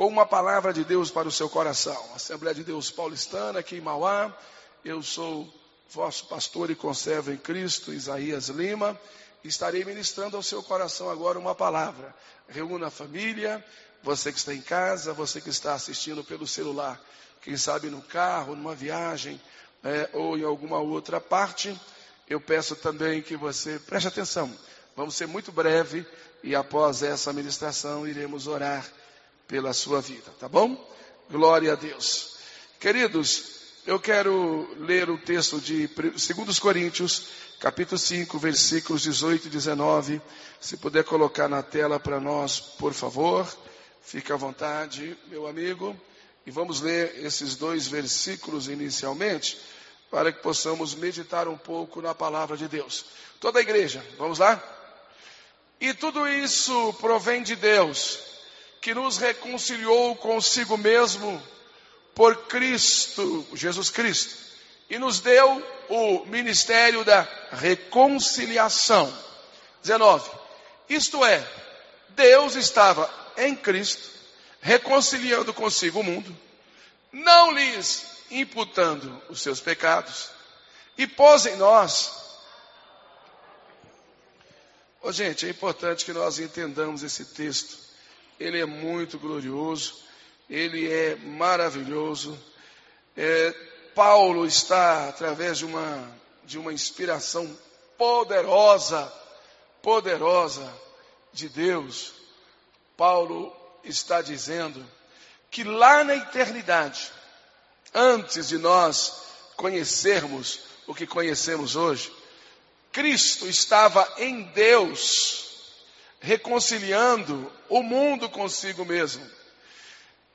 com uma palavra de Deus para o seu coração. Assembleia de Deus Paulistana, aqui em Mauá. Eu sou vosso pastor e conservo em Cristo, Isaías Lima. Estarei ministrando ao seu coração agora uma palavra. Reúna a família, você que está em casa, você que está assistindo pelo celular, quem sabe no carro, numa viagem é, ou em alguma outra parte. Eu peço também que você preste atenção. Vamos ser muito breve e após essa ministração iremos orar pela sua vida, tá bom? Glória a Deus. Queridos, eu quero ler o texto de 2 Coríntios, capítulo 5, versículos 18 e 19. Se puder colocar na tela para nós, por favor. Fique à vontade, meu amigo. E vamos ler esses dois versículos inicialmente, para que possamos meditar um pouco na palavra de Deus. Toda a igreja, vamos lá? E tudo isso provém de Deus que nos reconciliou consigo mesmo por Cristo, Jesus Cristo, e nos deu o ministério da reconciliação. 19. Isto é, Deus estava em Cristo, reconciliando consigo o mundo, não lhes imputando os seus pecados, e pôs em nós. Oh, gente, é importante que nós entendamos esse texto ele é muito glorioso, ele é maravilhoso. É, Paulo está, através de uma, de uma inspiração poderosa, poderosa de Deus, Paulo está dizendo que lá na eternidade, antes de nós conhecermos o que conhecemos hoje, Cristo estava em Deus reconciliando o mundo consigo mesmo.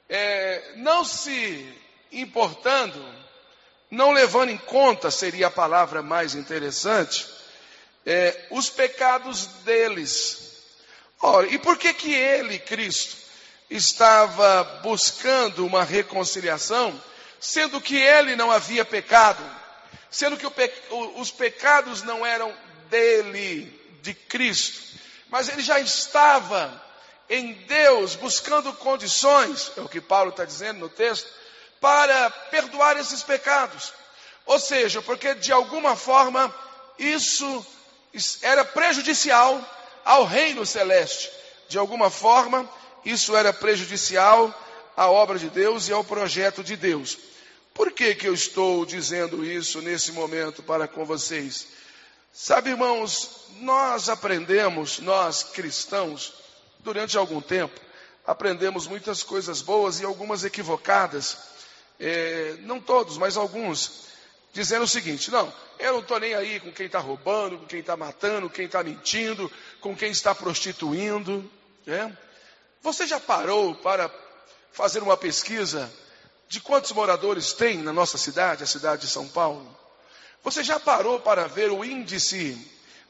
É, não se importando, não levando em conta, seria a palavra mais interessante, é, os pecados deles. Ora, e por que que ele, Cristo, estava buscando uma reconciliação, sendo que ele não havia pecado, sendo que pe, os pecados não eram dele, de Cristo? Mas ele já estava em Deus buscando condições, é o que Paulo está dizendo no texto, para perdoar esses pecados. Ou seja, porque de alguma forma isso era prejudicial ao reino celeste. De alguma forma, isso era prejudicial à obra de Deus e ao projeto de Deus. Por que, que eu estou dizendo isso nesse momento para com vocês? Sabe, irmãos, nós aprendemos, nós cristãos, durante algum tempo, aprendemos muitas coisas boas e algumas equivocadas. É, não todos, mas alguns, dizendo o seguinte: não, eu não estou nem aí com quem está roubando, com quem está matando, quem está mentindo, com quem está prostituindo. É? Você já parou para fazer uma pesquisa de quantos moradores tem na nossa cidade, a cidade de São Paulo? Você já parou para ver o índice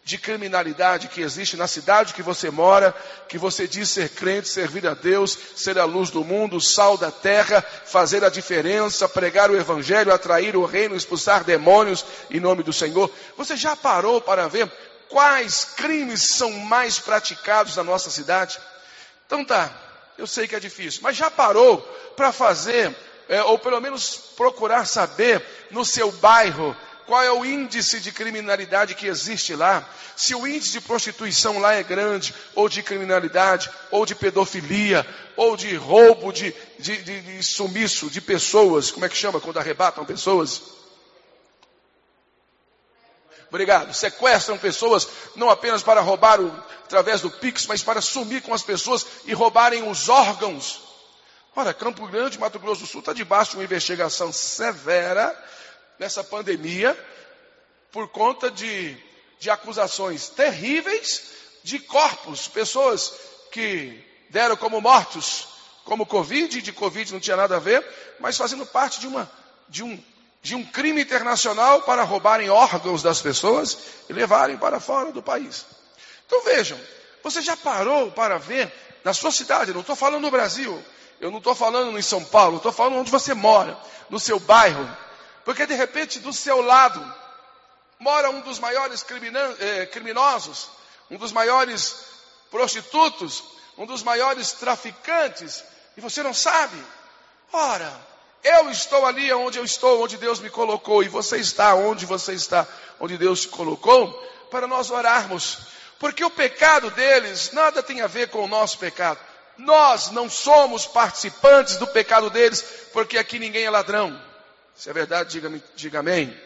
de criminalidade que existe na cidade que você mora, que você diz ser crente, servir a Deus, ser a luz do mundo, sal da terra, fazer a diferença, pregar o evangelho, atrair o reino, expulsar demônios em nome do Senhor. Você já parou para ver quais crimes são mais praticados na nossa cidade? Então tá, eu sei que é difícil, mas já parou para fazer, é, ou pelo menos procurar saber no seu bairro, qual é o índice de criminalidade que existe lá, se o índice de prostituição lá é grande, ou de criminalidade, ou de pedofilia, ou de roubo de, de, de, de sumiço de pessoas, como é que chama quando arrebatam pessoas? Obrigado. Sequestram pessoas não apenas para roubar o, através do Pix, mas para sumir com as pessoas e roubarem os órgãos. Ora, Campo Grande, Mato Grosso do Sul, está debaixo de uma investigação severa nessa pandemia por conta de, de acusações terríveis de corpos, pessoas que deram como mortos, como Covid, de Covid não tinha nada a ver, mas fazendo parte de, uma, de, um, de um crime internacional para roubarem órgãos das pessoas e levarem para fora do país. Então vejam, você já parou para ver na sua cidade, não estou falando no Brasil, eu não estou falando em São Paulo, estou falando onde você mora, no seu bairro, porque de repente do seu lado mora um dos maiores eh, criminosos, um dos maiores prostitutos, um dos maiores traficantes E você não sabe? Ora, eu estou ali onde eu estou, onde Deus me colocou, e você está onde você está, onde Deus te colocou, para nós orarmos. Porque o pecado deles nada tem a ver com o nosso pecado. Nós não somos participantes do pecado deles, porque aqui ninguém é ladrão. Se é verdade, diga, diga amém.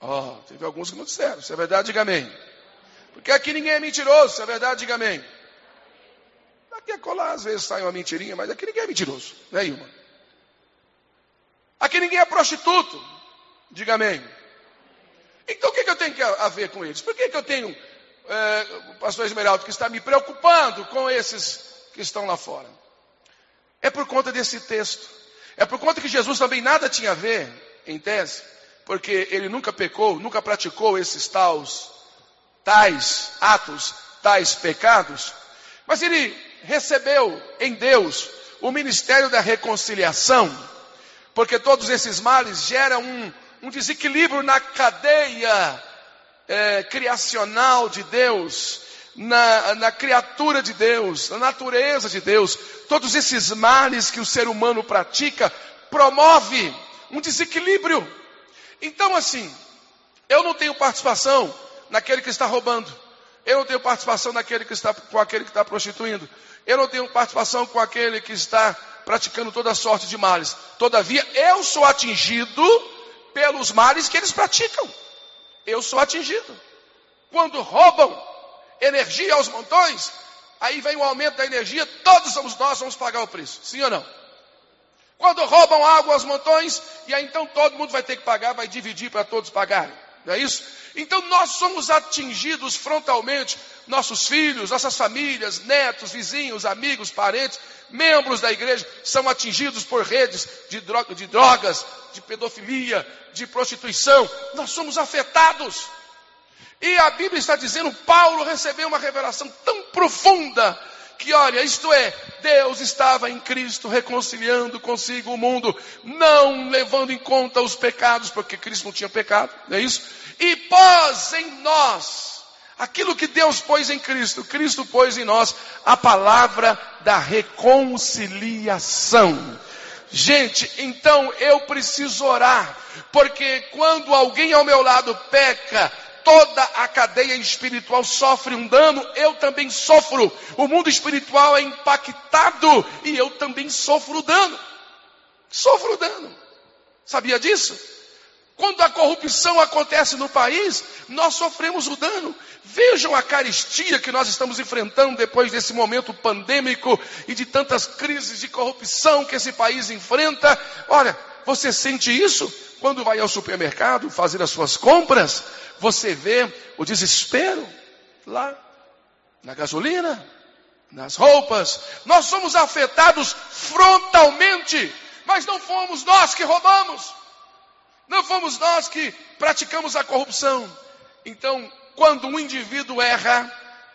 Ó, oh, teve alguns que não disseram. Se é verdade, diga amém. Porque aqui ninguém é mentiroso. Se é verdade, diga amém. Aqui é colar, às vezes sai uma mentirinha, mas aqui ninguém é mentiroso. Né, Ilma? Aqui ninguém é prostituto. Diga amém. Então o que, que eu tenho a ver com eles? Por que, que eu tenho é, o pastor Esmeraldo que está me preocupando com esses que estão lá fora? É por conta desse texto. É por conta que Jesus também nada tinha a ver, em tese, porque ele nunca pecou, nunca praticou esses tais, tais atos, tais pecados, mas ele recebeu em Deus o ministério da reconciliação, porque todos esses males geram um, um desequilíbrio na cadeia é, criacional de Deus, na, na criatura de Deus, na natureza de Deus, todos esses males que o ser humano pratica, promove um desequilíbrio. Então, assim, eu não tenho participação naquele que está roubando. Eu não tenho participação naquele que está com aquele que está prostituindo. Eu não tenho participação com aquele que está praticando toda sorte de males. Todavia, eu sou atingido pelos males que eles praticam eu sou atingido. Quando roubam energia aos montões, aí vem o aumento da energia, todos somos nós vamos pagar o preço. Sim ou não? Quando roubam água aos montões, e aí então todo mundo vai ter que pagar, vai dividir para todos pagarem. Não é isso? Então nós somos atingidos frontalmente, nossos filhos, nossas famílias, netos, vizinhos, amigos, parentes, membros da igreja são atingidos por redes de, de drogas, de pedofilia, de prostituição. Nós somos afetados. E a Bíblia está dizendo, Paulo recebeu uma revelação tão profunda que olha, isto é, Deus estava em Cristo reconciliando consigo o mundo, não levando em conta os pecados, porque Cristo não tinha pecado, não é isso? E pôs em nós aquilo que Deus pôs em Cristo, Cristo pôs em nós a palavra da reconciliação. Gente, então eu preciso orar, porque quando alguém ao meu lado peca, toda a cadeia espiritual sofre um dano, eu também sofro. O mundo espiritual é impactado e eu também sofro dano. Sofro dano. Sabia disso? Quando a corrupção acontece no país, nós sofremos o dano. Vejam a caristia que nós estamos enfrentando depois desse momento pandêmico e de tantas crises de corrupção que esse país enfrenta. Olha, você sente isso quando vai ao supermercado fazer as suas compras? Você vê o desespero lá na gasolina, nas roupas. Nós somos afetados frontalmente, mas não fomos nós que roubamos. Não fomos nós que praticamos a corrupção. Então, quando um indivíduo erra,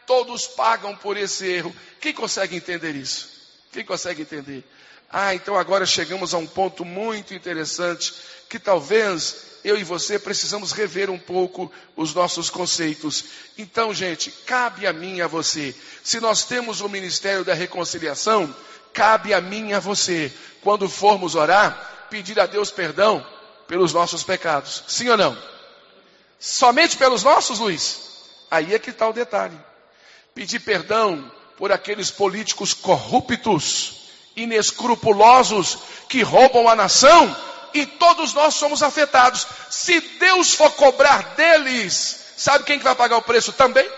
todos pagam por esse erro. Quem consegue entender isso? Quem consegue entender? Ah, então agora chegamos a um ponto muito interessante que talvez eu e você precisamos rever um pouco os nossos conceitos. Então, gente, cabe a mim e a você. Se nós temos o ministério da reconciliação, cabe a mim e a você, quando formos orar, pedir a Deus perdão pelos nossos pecados. Sim ou não? Somente pelos nossos, Luiz? Aí é que está o detalhe. Pedir perdão por aqueles políticos corruptos, inescrupulosos, que roubam a nação, e todos nós somos afetados. Se Deus for cobrar deles, sabe quem que vai pagar o preço também?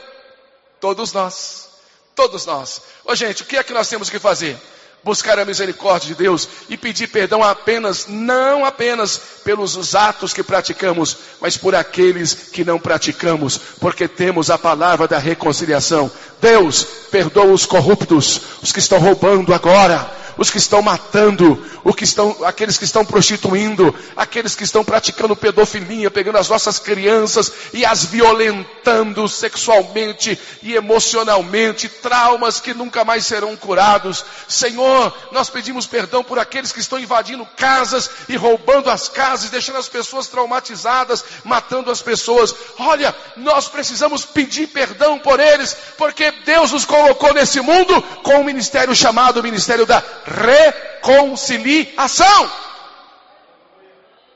Todos nós. Todos nós. Ô gente, o que é que nós temos que fazer? buscar a misericórdia de Deus e pedir perdão apenas, não apenas pelos atos que praticamos, mas por aqueles que não praticamos, porque temos a palavra da reconciliação. Deus perdoa os corruptos, os que estão roubando agora, os que estão matando, os que estão, aqueles que estão prostituindo, aqueles que estão praticando pedofilia, pegando as nossas crianças e as violentando sexualmente e emocionalmente, traumas que nunca mais serão curados. Senhor, nós pedimos perdão por aqueles que estão invadindo casas e roubando as casas, deixando as pessoas traumatizadas, matando as pessoas. Olha, nós precisamos pedir perdão por eles, porque Deus nos colocou nesse mundo com um ministério chamado Ministério da Reconciliação.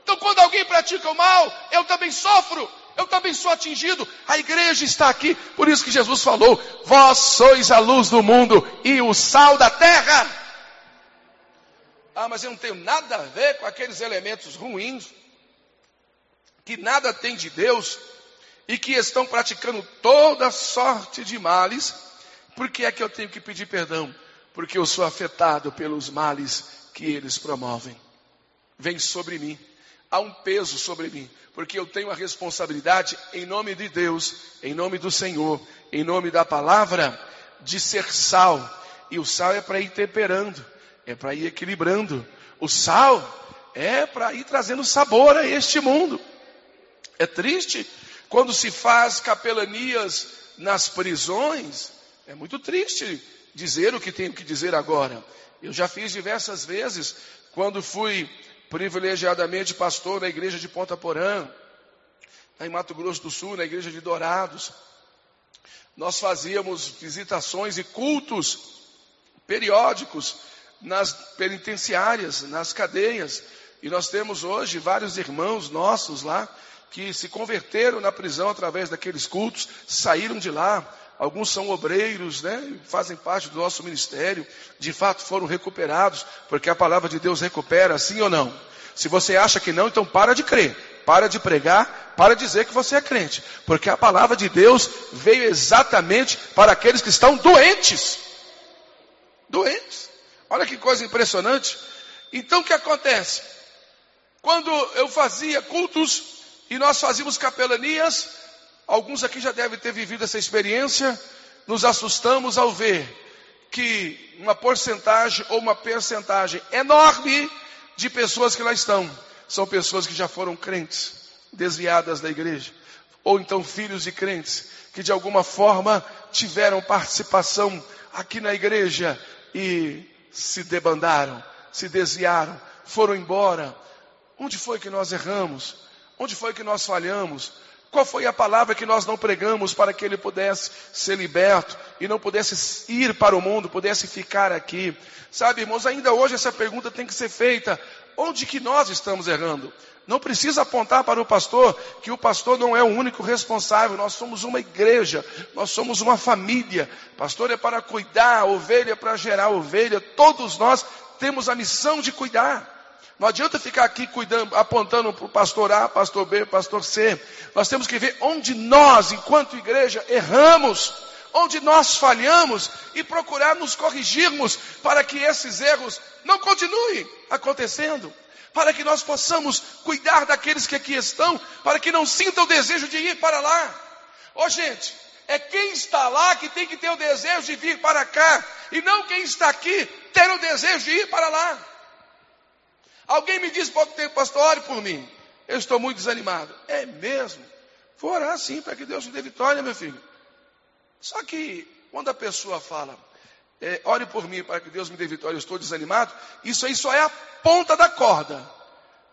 Então, quando alguém pratica o mal, eu também sofro, eu também sou atingido. A igreja está aqui, por isso que Jesus falou: Vós sois a luz do mundo e o sal da terra. Ah, mas eu não tenho nada a ver com aqueles elementos ruins, que nada tem de Deus e que estão praticando toda sorte de males. Por que é que eu tenho que pedir perdão? Porque eu sou afetado pelos males que eles promovem. Vem sobre mim há um peso sobre mim, porque eu tenho a responsabilidade, em nome de Deus, em nome do Senhor, em nome da palavra, de ser sal. E o sal é para ir temperando, é para ir equilibrando. O sal é para ir trazendo sabor a este mundo. É triste quando se faz capelanias nas prisões, é muito triste dizer o que tenho que dizer agora. Eu já fiz diversas vezes quando fui privilegiadamente pastor na igreja de Ponta Porã, em Mato Grosso do Sul, na igreja de Dourados. Nós fazíamos visitações e cultos periódicos nas penitenciárias, nas cadeias. E nós temos hoje vários irmãos nossos lá que se converteram na prisão através daqueles cultos, saíram de lá. Alguns são obreiros, né? Fazem parte do nosso ministério. De fato foram recuperados, porque a palavra de Deus recupera, sim ou não? Se você acha que não, então para de crer. Para de pregar, para de dizer que você é crente. Porque a palavra de Deus veio exatamente para aqueles que estão doentes. Doentes. Olha que coisa impressionante. Então o que acontece? Quando eu fazia cultos e nós fazíamos capelanias, alguns aqui já devem ter vivido essa experiência, nos assustamos ao ver que uma porcentagem ou uma percentagem enorme de pessoas que lá estão são pessoas que já foram crentes, desviadas da igreja, ou então filhos de crentes que de alguma forma tiveram participação aqui na igreja e se debandaram, se desviaram, foram embora. Onde foi que nós erramos? Onde foi que nós falhamos? Qual foi a palavra que nós não pregamos para que ele pudesse ser liberto e não pudesse ir para o mundo, pudesse ficar aqui? Sabe, irmãos, ainda hoje essa pergunta tem que ser feita. Onde que nós estamos errando? Não precisa apontar para o pastor que o pastor não é o único responsável. Nós somos uma igreja, nós somos uma família. Pastor é para cuidar, ovelha é para gerar ovelha. Todos nós temos a missão de cuidar. Não adianta ficar aqui cuidando, apontando para o pastor A, pastor B, pastor C. Nós temos que ver onde nós, enquanto igreja, erramos, onde nós falhamos e procurar nos corrigirmos para que esses erros não continuem acontecendo. Para que nós possamos cuidar daqueles que aqui estão, para que não sintam o desejo de ir para lá. Ô oh, gente, é quem está lá que tem que ter o desejo de vir para cá, e não quem está aqui ter o desejo de ir para lá. Alguém me disse pouco tempo, pastor, ore por mim. Eu estou muito desanimado. É mesmo? Vou orar sim para que Deus me dê vitória, meu filho. Só que quando a pessoa fala, é, ore por mim para que Deus me dê vitória, eu estou desanimado, isso aí só é a ponta da corda.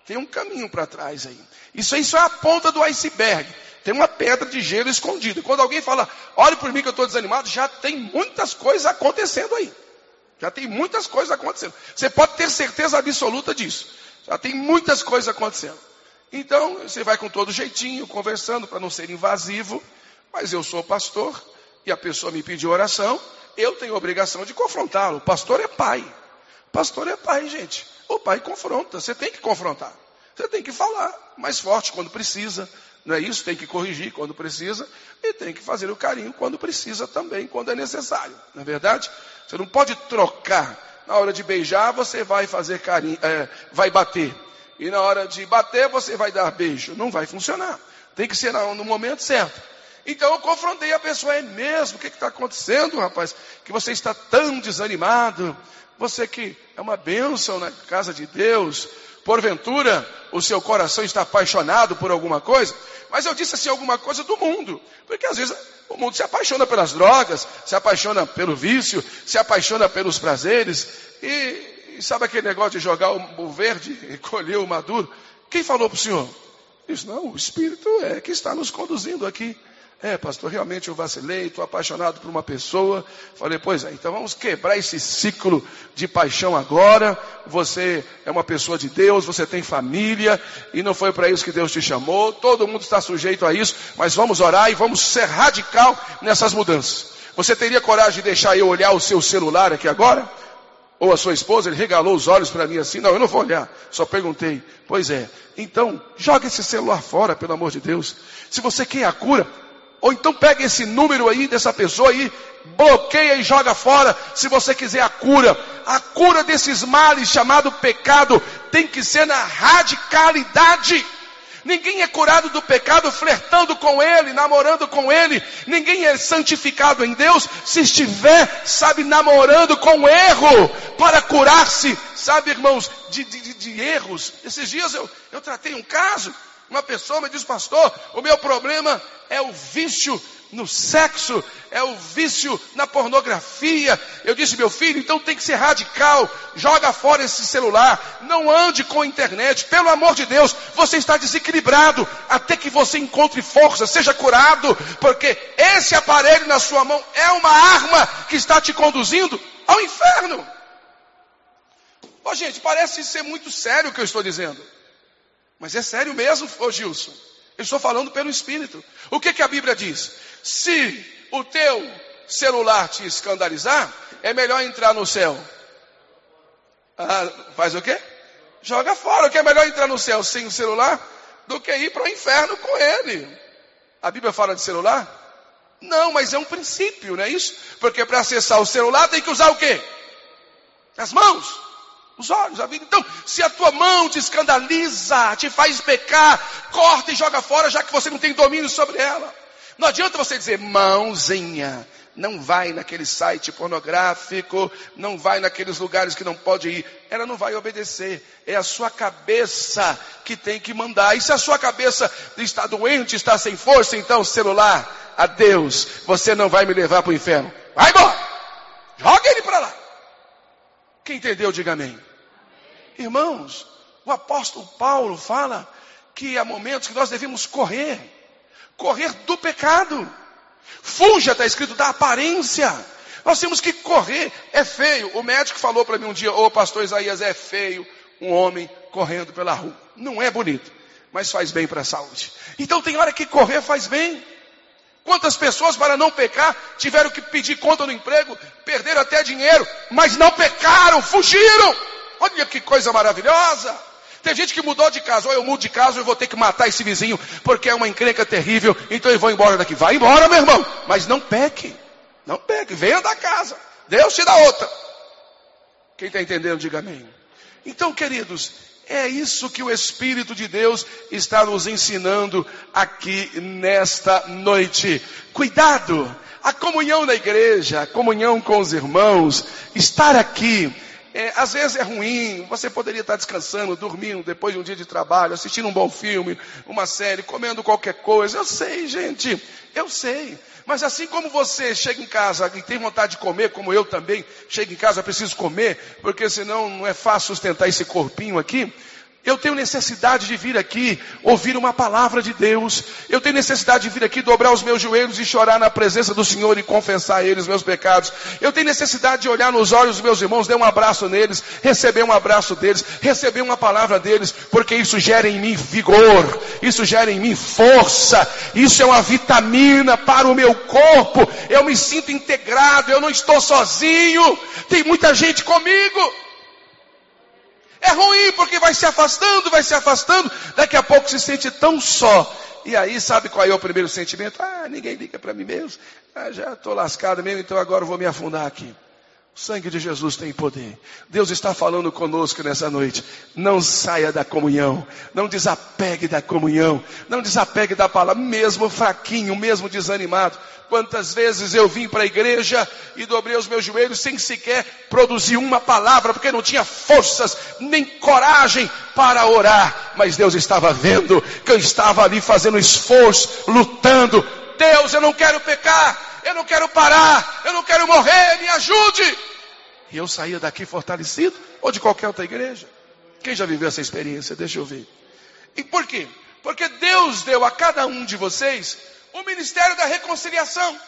Tem um caminho para trás aí. Isso aí só é a ponta do iceberg. Tem uma pedra de gelo escondida. Quando alguém fala, ore por mim que eu estou desanimado, já tem muitas coisas acontecendo aí. Já tem muitas coisas acontecendo. Você pode ter certeza absoluta disso. Já tem muitas coisas acontecendo. Então, você vai com todo jeitinho, conversando para não ser invasivo. Mas eu sou pastor e a pessoa me pediu oração. Eu tenho a obrigação de confrontá-lo. O pastor é pai. O pastor é pai, gente. O pai confronta. Você tem que confrontar. Você tem que falar mais forte quando precisa. Não é isso? Tem que corrigir quando precisa. E tem que fazer o carinho quando precisa também, quando é necessário. Não é verdade? Você não pode trocar. Na hora de beijar, você vai fazer carinho, é, vai bater. E na hora de bater, você vai dar beijo. Não vai funcionar. Tem que ser no momento certo. Então eu confrontei a pessoa, é mesmo? O que está acontecendo, rapaz? Que você está tão desanimado. Você que é uma bênção na casa de Deus, porventura o seu coração está apaixonado por alguma coisa, mas eu disse assim alguma coisa do mundo, porque às vezes o mundo se apaixona pelas drogas, se apaixona pelo vício, se apaixona pelos prazeres, e, e sabe aquele negócio de jogar o, verde e colher o maduro? Quem falou para o senhor? Diz, não, o Espírito é que está nos conduzindo aqui. É, pastor, realmente eu vacilei, estou apaixonado por uma pessoa. Falei, pois é, então vamos quebrar esse ciclo de paixão agora. Você é uma pessoa de Deus, você tem família, e não foi para isso que Deus te chamou. Todo mundo está sujeito a isso, mas vamos orar e vamos ser radical nessas mudanças. Você teria coragem de deixar eu olhar o seu celular aqui agora? Ou a sua esposa, ele regalou os olhos para mim assim, não, eu não vou olhar, só perguntei. Pois é, então, joga esse celular fora, pelo amor de Deus. Se você quer a cura, ou então pega esse número aí dessa pessoa aí, bloqueia e joga fora, se você quiser a cura. A cura desses males chamado pecado tem que ser na radicalidade. Ninguém é curado do pecado flertando com ele, namorando com ele. Ninguém é santificado em Deus se estiver, sabe, namorando com erro para curar-se, sabe, irmãos, de, de, de erros. Esses dias eu, eu tratei um caso uma pessoa me diz, pastor, o meu problema é o vício no sexo, é o vício na pornografia. Eu disse, meu filho, então tem que ser radical. Joga fora esse celular. Não ande com a internet. Pelo amor de Deus, você está desequilibrado. Até que você encontre força, seja curado. Porque esse aparelho na sua mão é uma arma que está te conduzindo ao inferno. Ô, gente, parece ser muito sério o que eu estou dizendo. Mas é sério mesmo, ô Gilson. Eu estou falando pelo Espírito. O que, que a Bíblia diz? Se o teu celular te escandalizar, é melhor entrar no céu. Ah, faz o quê? Joga fora. O que é melhor entrar no céu sem o celular do que ir para o inferno com ele. A Bíblia fala de celular? Não, mas é um princípio, não é isso? Porque para acessar o celular tem que usar o quê? As mãos os olhos, a vida. Então, se a tua mão te escandaliza, te faz pecar, corta e joga fora, já que você não tem domínio sobre ela. Não adianta você dizer, mãozinha, não vai naquele site pornográfico, não vai naqueles lugares que não pode ir. Ela não vai obedecer. É a sua cabeça que tem que mandar. E se a sua cabeça está doente, está sem força, então celular, adeus, você não vai me levar para o inferno. Vai embora! Joga ele para lá. Quem entendeu, diga amém. Irmãos, o apóstolo Paulo fala que há momentos que nós devemos correr, correr do pecado. Fuja, está escrito, da aparência. Nós temos que correr. É feio. O médico falou para mim um dia, ô oh, pastor Isaías, é feio um homem correndo pela rua. Não é bonito, mas faz bem para a saúde. Então tem hora que correr faz bem. Quantas pessoas, para não pecar, tiveram que pedir conta no emprego, perderam até dinheiro, mas não pecaram, fugiram. Olha que coisa maravilhosa. Tem gente que mudou de casa, ou eu mudo de casa, eu vou ter que matar esse vizinho, porque é uma encrenca terrível, então eu vou embora daqui. Vai embora, meu irmão, mas não peque. Não peque, venha da casa. Deus te dá outra. Quem está entendendo, diga amém. Então, queridos, é isso que o Espírito de Deus está nos ensinando aqui nesta noite. Cuidado! A comunhão na igreja, a comunhão com os irmãos, estar aqui é, às vezes é ruim, você poderia estar descansando, dormindo depois de um dia de trabalho, assistindo um bom filme, uma série, comendo qualquer coisa. Eu sei, gente, eu sei. Mas assim como você chega em casa e tem vontade de comer, como eu também chego em casa, preciso comer, porque senão não é fácil sustentar esse corpinho aqui. Eu tenho necessidade de vir aqui ouvir uma palavra de Deus. Eu tenho necessidade de vir aqui dobrar os meus joelhos e chorar na presença do Senhor e confessar a Ele os meus pecados. Eu tenho necessidade de olhar nos olhos dos meus irmãos, dar um abraço neles, receber um abraço deles, receber uma palavra deles, porque isso gera em mim vigor, isso gera em mim força, isso é uma vitamina para o meu corpo. Eu me sinto integrado, eu não estou sozinho. Tem muita gente comigo. É ruim porque vai se afastando, vai se afastando, daqui a pouco se sente tão só. E aí, sabe qual é o primeiro sentimento? Ah, ninguém liga para mim mesmo. Ah, já estou lascado mesmo, então agora vou me afundar aqui. O sangue de Jesus tem poder. Deus está falando conosco nessa noite. Não saia da comunhão. Não desapegue da comunhão. Não desapegue da palavra, mesmo fraquinho, mesmo desanimado. Quantas vezes eu vim para a igreja e dobrei os meus joelhos sem sequer produzir uma palavra, porque não tinha forças nem coragem para orar. Mas Deus estava vendo que eu estava ali fazendo esforço, lutando. Deus, eu não quero pecar eu não quero parar, eu não quero morrer, me ajude. E eu saía daqui fortalecido, ou de qualquer outra igreja. Quem já viveu essa experiência? Deixa eu ver. E por quê? Porque Deus deu a cada um de vocês o ministério da reconciliação.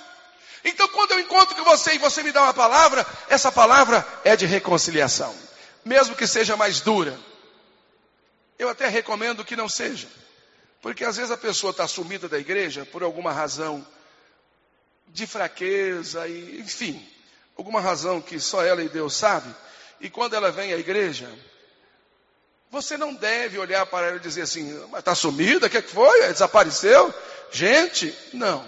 Então, quando eu encontro com você e você me dá uma palavra, essa palavra é de reconciliação, mesmo que seja mais dura. Eu até recomendo que não seja, porque às vezes a pessoa está sumida da igreja por alguma razão de fraqueza, e, enfim, alguma razão que só ela e Deus sabe. E quando ela vem à igreja, você não deve olhar para ela e dizer assim, mas está sumida, o que, é que foi? Desapareceu? Gente, não.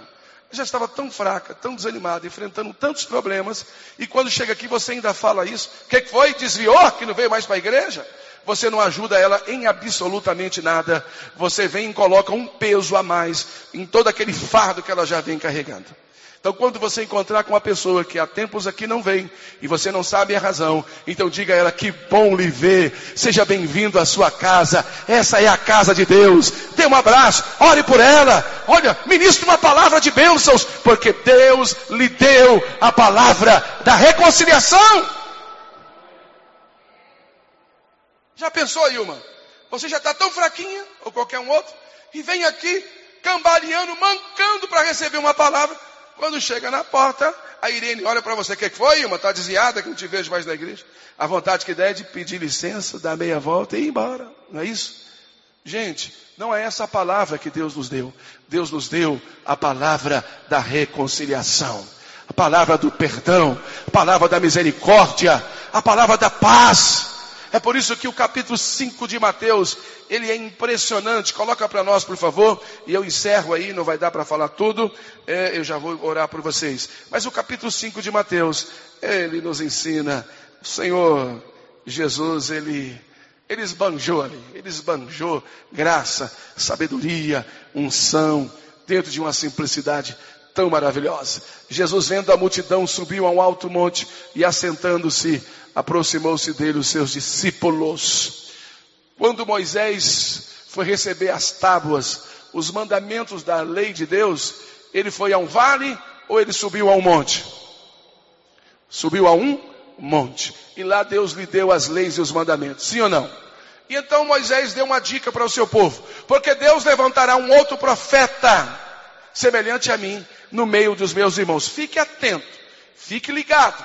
Eu já estava tão fraca, tão desanimada, enfrentando tantos problemas, e quando chega aqui você ainda fala isso. O que, é que foi? Desviou que não veio mais para a igreja? Você não ajuda ela em absolutamente nada. Você vem e coloca um peso a mais em todo aquele fardo que ela já vem carregando. Então, quando você encontrar com uma pessoa que há tempos aqui não vem e você não sabe a razão, então diga a ela que bom lhe ver, seja bem-vindo à sua casa, essa é a casa de Deus. Dê um abraço, ore por ela, olha, ministre uma palavra de bênçãos, porque Deus lhe deu a palavra da reconciliação. Já pensou, Ilma? Você já está tão fraquinha, ou qualquer um outro, e vem aqui cambaleando, mancando para receber uma palavra. Quando chega na porta, a Irene olha para você, o que foi, irmã? Está desviada, que não te vejo mais na igreja. A vontade que der é de pedir licença, dar meia volta e ir embora. Não é isso? Gente, não é essa a palavra que Deus nos deu. Deus nos deu a palavra da reconciliação, a palavra do perdão, a palavra da misericórdia, a palavra da paz. É por isso que o capítulo 5 de Mateus, ele é impressionante. Coloca para nós, por favor, e eu encerro aí, não vai dar para falar tudo, é, eu já vou orar por vocês. Mas o capítulo 5 de Mateus, ele nos ensina, o Senhor Jesus, ele, ele esbanjou ali, ele esbanjou graça, sabedoria, unção, dentro de uma simplicidade tão maravilhosa. Jesus, vendo a multidão, subiu a um alto monte e assentando-se, aproximou-se dele os seus discípulos. Quando Moisés foi receber as tábuas, os mandamentos da lei de Deus, ele foi a um vale ou ele subiu a um monte? Subiu a um monte. E lá Deus lhe deu as leis e os mandamentos. Sim ou não? E então Moisés deu uma dica para o seu povo. Porque Deus levantará um outro profeta, semelhante a mim, no meio dos meus irmãos. Fique atento, fique ligado.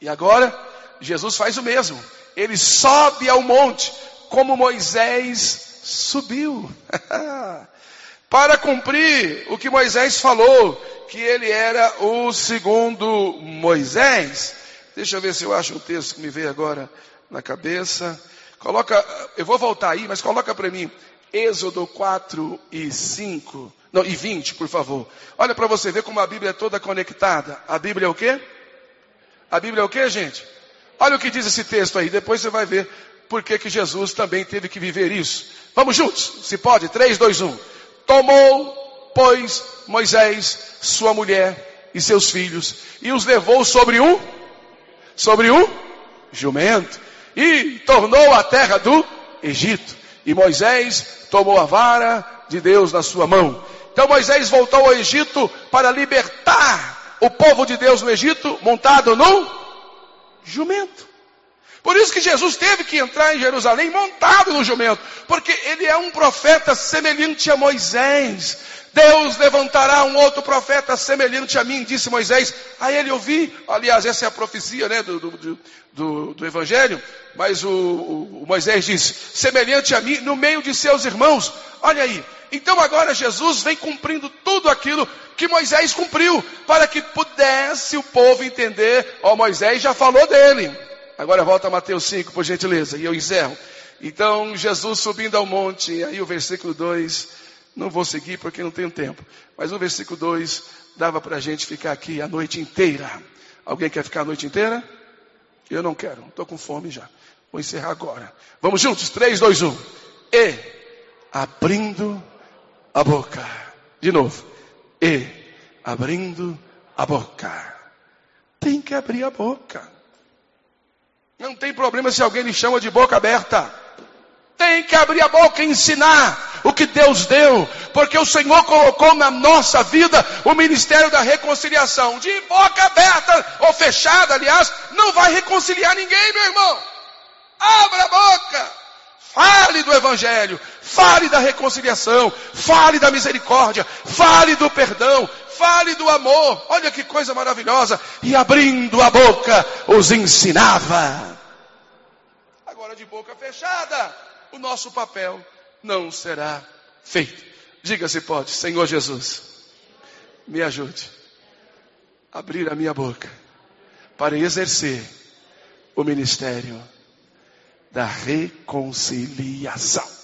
E agora, Jesus faz o mesmo. Ele sobe ao monte, como Moisés subiu. Para cumprir o que Moisés falou, que ele era o segundo Moisés. Deixa eu ver se eu acho um texto que me veio agora na cabeça. Coloca, eu vou voltar aí, mas coloca para mim Êxodo 4 e 5. Não, e 20, por favor. Olha para você ver como a Bíblia é toda conectada. A Bíblia é o quê? A Bíblia é o que, gente? Olha o que diz esse texto aí, depois você vai ver por que Jesus também teve que viver isso. Vamos juntos, se pode? 3, 2, 1. Tomou, pois, Moisés, sua mulher e seus filhos, e os levou sobre um, sobre um jumento, e tornou a terra do Egito. E Moisés tomou a vara de Deus na sua mão. Então Moisés voltou ao Egito para libertar o povo de Deus no Egito montado no jumento. Por isso que Jesus teve que entrar em Jerusalém montado no jumento, porque ele é um profeta semelhante a Moisés. Deus levantará um outro profeta semelhante a mim, disse Moisés. A ele ouvi, aliás, essa é a profecia né, do, do, do, do Evangelho, mas o, o, o Moisés disse, semelhante a mim no meio de seus irmãos. Olha aí, então agora Jesus vem cumprindo tudo aquilo que Moisés cumpriu, para que pudesse o povo entender, ó, Moisés já falou dele. Agora volta a Mateus 5, por gentileza, e eu encerro. Então Jesus subindo ao monte, aí o versículo 2, não vou seguir porque não tenho tempo, mas o versículo 2 dava para a gente ficar aqui a noite inteira. Alguém quer ficar a noite inteira? Eu não quero, estou com fome já. Vou encerrar agora. Vamos juntos? 3, 2, 1. E abrindo a boca. De novo. E abrindo a boca. Tem que abrir a boca. Não tem problema se alguém lhe chama de boca aberta. Tem que abrir a boca e ensinar o que Deus deu, porque o Senhor colocou na nossa vida o ministério da reconciliação. De boca aberta ou fechada, aliás, não vai reconciliar ninguém, meu irmão. Abra a boca. Fale do Evangelho, fale da reconciliação, fale da misericórdia, fale do perdão, fale do amor. Olha que coisa maravilhosa. E abrindo a boca, os ensinava. Agora de boca fechada, o nosso papel não será feito. Diga se pode, Senhor Jesus, me ajude a abrir a minha boca para exercer o ministério da reconciliação.